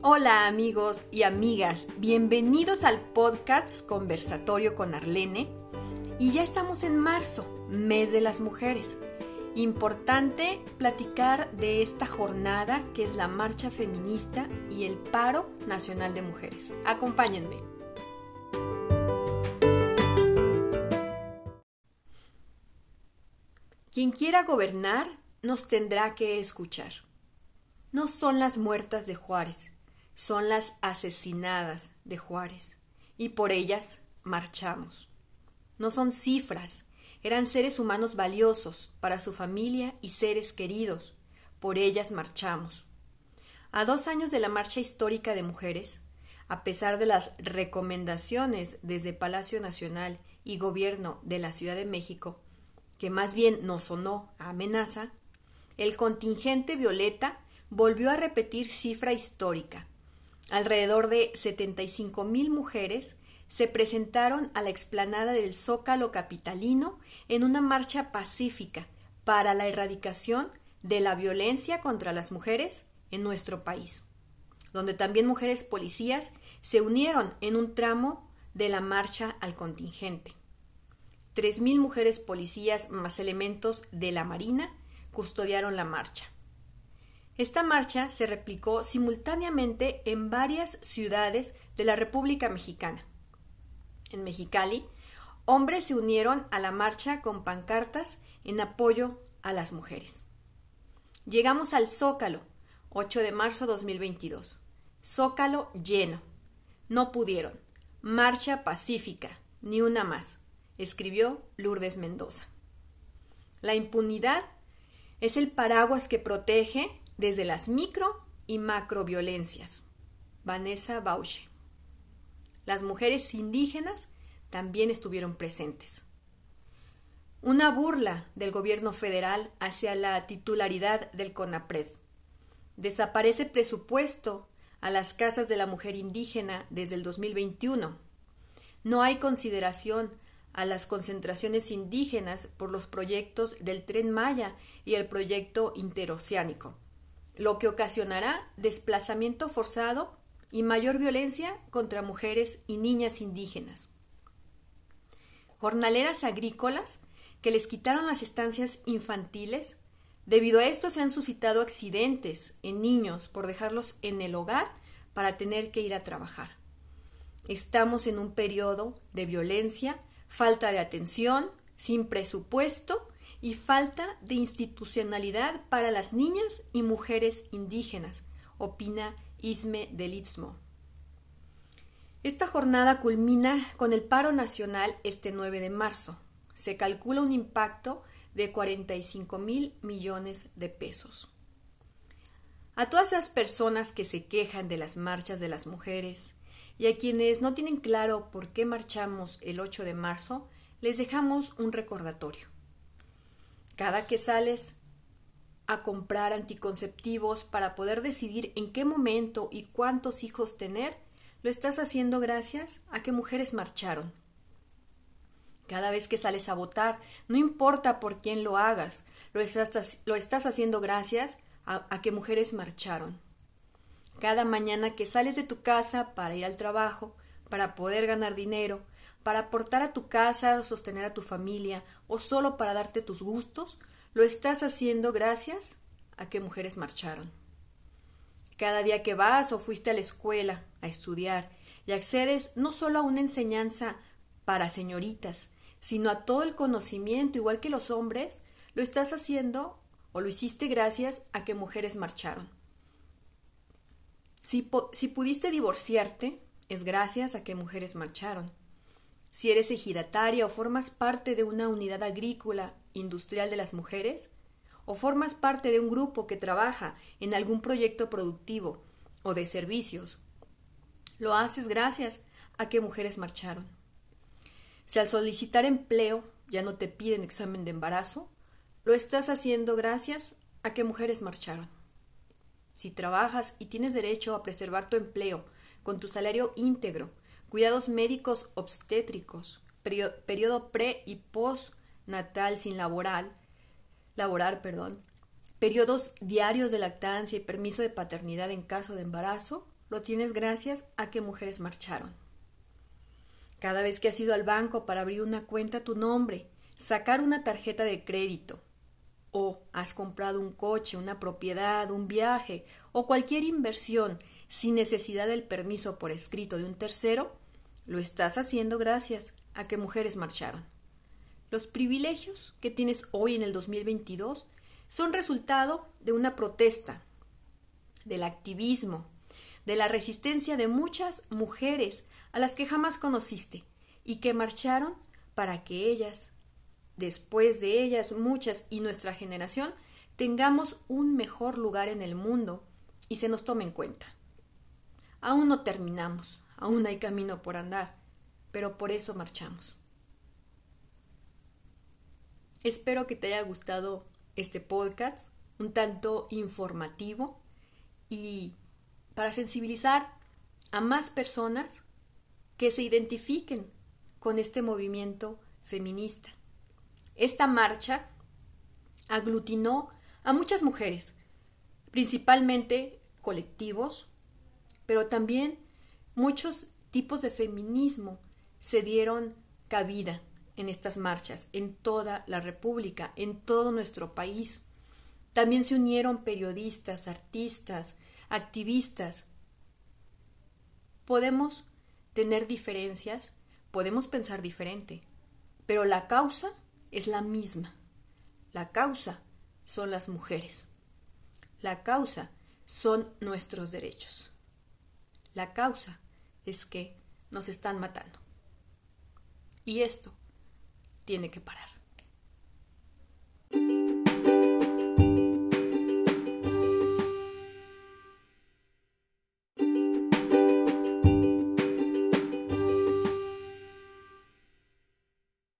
Hola amigos y amigas, bienvenidos al podcast Conversatorio con Arlene. Y ya estamos en marzo, mes de las mujeres. Importante platicar de esta jornada que es la marcha feminista y el paro nacional de mujeres. Acompáñenme. Quien quiera gobernar nos tendrá que escuchar. No son las muertas de Juárez, son las asesinadas de Juárez, y por ellas marchamos. No son cifras, eran seres humanos valiosos para su familia y seres queridos, por ellas marchamos. A dos años de la marcha histórica de mujeres, a pesar de las recomendaciones desde Palacio Nacional y Gobierno de la Ciudad de México, que más bien no sonó a amenaza, el contingente violeta volvió a repetir cifra histórica. Alrededor de 75 mil mujeres se presentaron a la explanada del Zócalo capitalino en una marcha pacífica para la erradicación de la violencia contra las mujeres en nuestro país, donde también mujeres policías se unieron en un tramo de la marcha al contingente. 3.000 mujeres policías más elementos de la Marina custodiaron la marcha. Esta marcha se replicó simultáneamente en varias ciudades de la República Mexicana. En Mexicali, hombres se unieron a la marcha con pancartas en apoyo a las mujeres. Llegamos al Zócalo, 8 de marzo 2022. Zócalo lleno. No pudieron. Marcha pacífica, ni una más escribió Lourdes Mendoza. La impunidad es el paraguas que protege desde las micro y macroviolencias. Vanessa Bauche. Las mujeres indígenas también estuvieron presentes. Una burla del gobierno federal hacia la titularidad del CONAPRED. Desaparece presupuesto a las casas de la mujer indígena desde el 2021. No hay consideración a las concentraciones indígenas por los proyectos del tren Maya y el proyecto interoceánico, lo que ocasionará desplazamiento forzado y mayor violencia contra mujeres y niñas indígenas. Jornaleras agrícolas que les quitaron las estancias infantiles, debido a esto se han suscitado accidentes en niños por dejarlos en el hogar para tener que ir a trabajar. Estamos en un periodo de violencia falta de atención, sin presupuesto y falta de institucionalidad para las niñas y mujeres indígenas, opina Isme del Istmo. Esta jornada culmina con el paro nacional este 9 de marzo. Se calcula un impacto de 45 mil millones de pesos. A todas esas personas que se quejan de las marchas de las mujeres, y a quienes no tienen claro por qué marchamos el 8 de marzo, les dejamos un recordatorio. Cada que sales a comprar anticonceptivos para poder decidir en qué momento y cuántos hijos tener, lo estás haciendo gracias a que mujeres marcharon. Cada vez que sales a votar, no importa por quién lo hagas, lo estás, lo estás haciendo gracias a, a que mujeres marcharon. Cada mañana que sales de tu casa para ir al trabajo, para poder ganar dinero, para aportar a tu casa, sostener a tu familia o solo para darte tus gustos, lo estás haciendo gracias a que mujeres marcharon. Cada día que vas o fuiste a la escuela a estudiar y accedes no solo a una enseñanza para señoritas, sino a todo el conocimiento igual que los hombres, lo estás haciendo o lo hiciste gracias a que mujeres marcharon. Si, pudiste divorciarte, es gracias a que mujeres marcharon. Si eres ejidataria o formas parte de una unidad agrícola industrial de las mujeres, o formas parte de un grupo que trabaja en algún proyecto productivo o de servicios, lo haces gracias a que mujeres marcharon. Si al solicitar empleo ya no te piden examen de embarazo, lo estás haciendo gracias a que mujeres marcharon. Si trabajas y tienes derecho a preservar tu empleo con tu salario íntegro, cuidados médicos obstétricos, periodo pre y postnatal sin laboral, laborar, perdón, periodos diarios de lactancia y permiso de paternidad en caso de embarazo, lo tienes gracias a que mujeres marcharon. Cada vez que has ido al banco para abrir una cuenta tu nombre, sacar una tarjeta de crédito, o has comprado un coche, una propiedad, un viaje o cualquier inversión sin necesidad del permiso por escrito de un tercero, lo estás haciendo gracias a que mujeres marcharon. Los privilegios que tienes hoy en el 2022 son resultado de una protesta, del activismo, de la resistencia de muchas mujeres a las que jamás conociste y que marcharon para que ellas después de ellas muchas y nuestra generación, tengamos un mejor lugar en el mundo y se nos tome en cuenta. Aún no terminamos, aún hay camino por andar, pero por eso marchamos. Espero que te haya gustado este podcast, un tanto informativo y para sensibilizar a más personas que se identifiquen con este movimiento feminista. Esta marcha aglutinó a muchas mujeres, principalmente colectivos, pero también muchos tipos de feminismo se dieron cabida en estas marchas, en toda la República, en todo nuestro país. También se unieron periodistas, artistas, activistas. Podemos tener diferencias, podemos pensar diferente, pero la causa es la misma. La causa son las mujeres. La causa son nuestros derechos. La causa es que nos están matando. Y esto tiene que parar.